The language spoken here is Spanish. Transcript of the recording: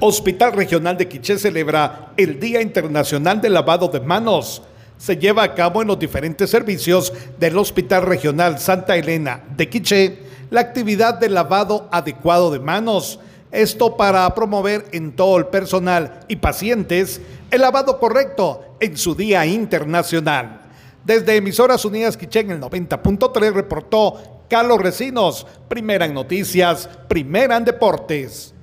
Hospital Regional de Quiché celebra el Día Internacional del Lavado de Manos. Se lleva a cabo en los diferentes servicios del Hospital Regional Santa Elena de Quiché la actividad de lavado adecuado de manos. Esto para promover en todo el personal y pacientes el lavado correcto en su Día Internacional. Desde Emisoras Unidas Quiché en el 90.3 reportó Carlos Recinos, primera en noticias, primera en deportes.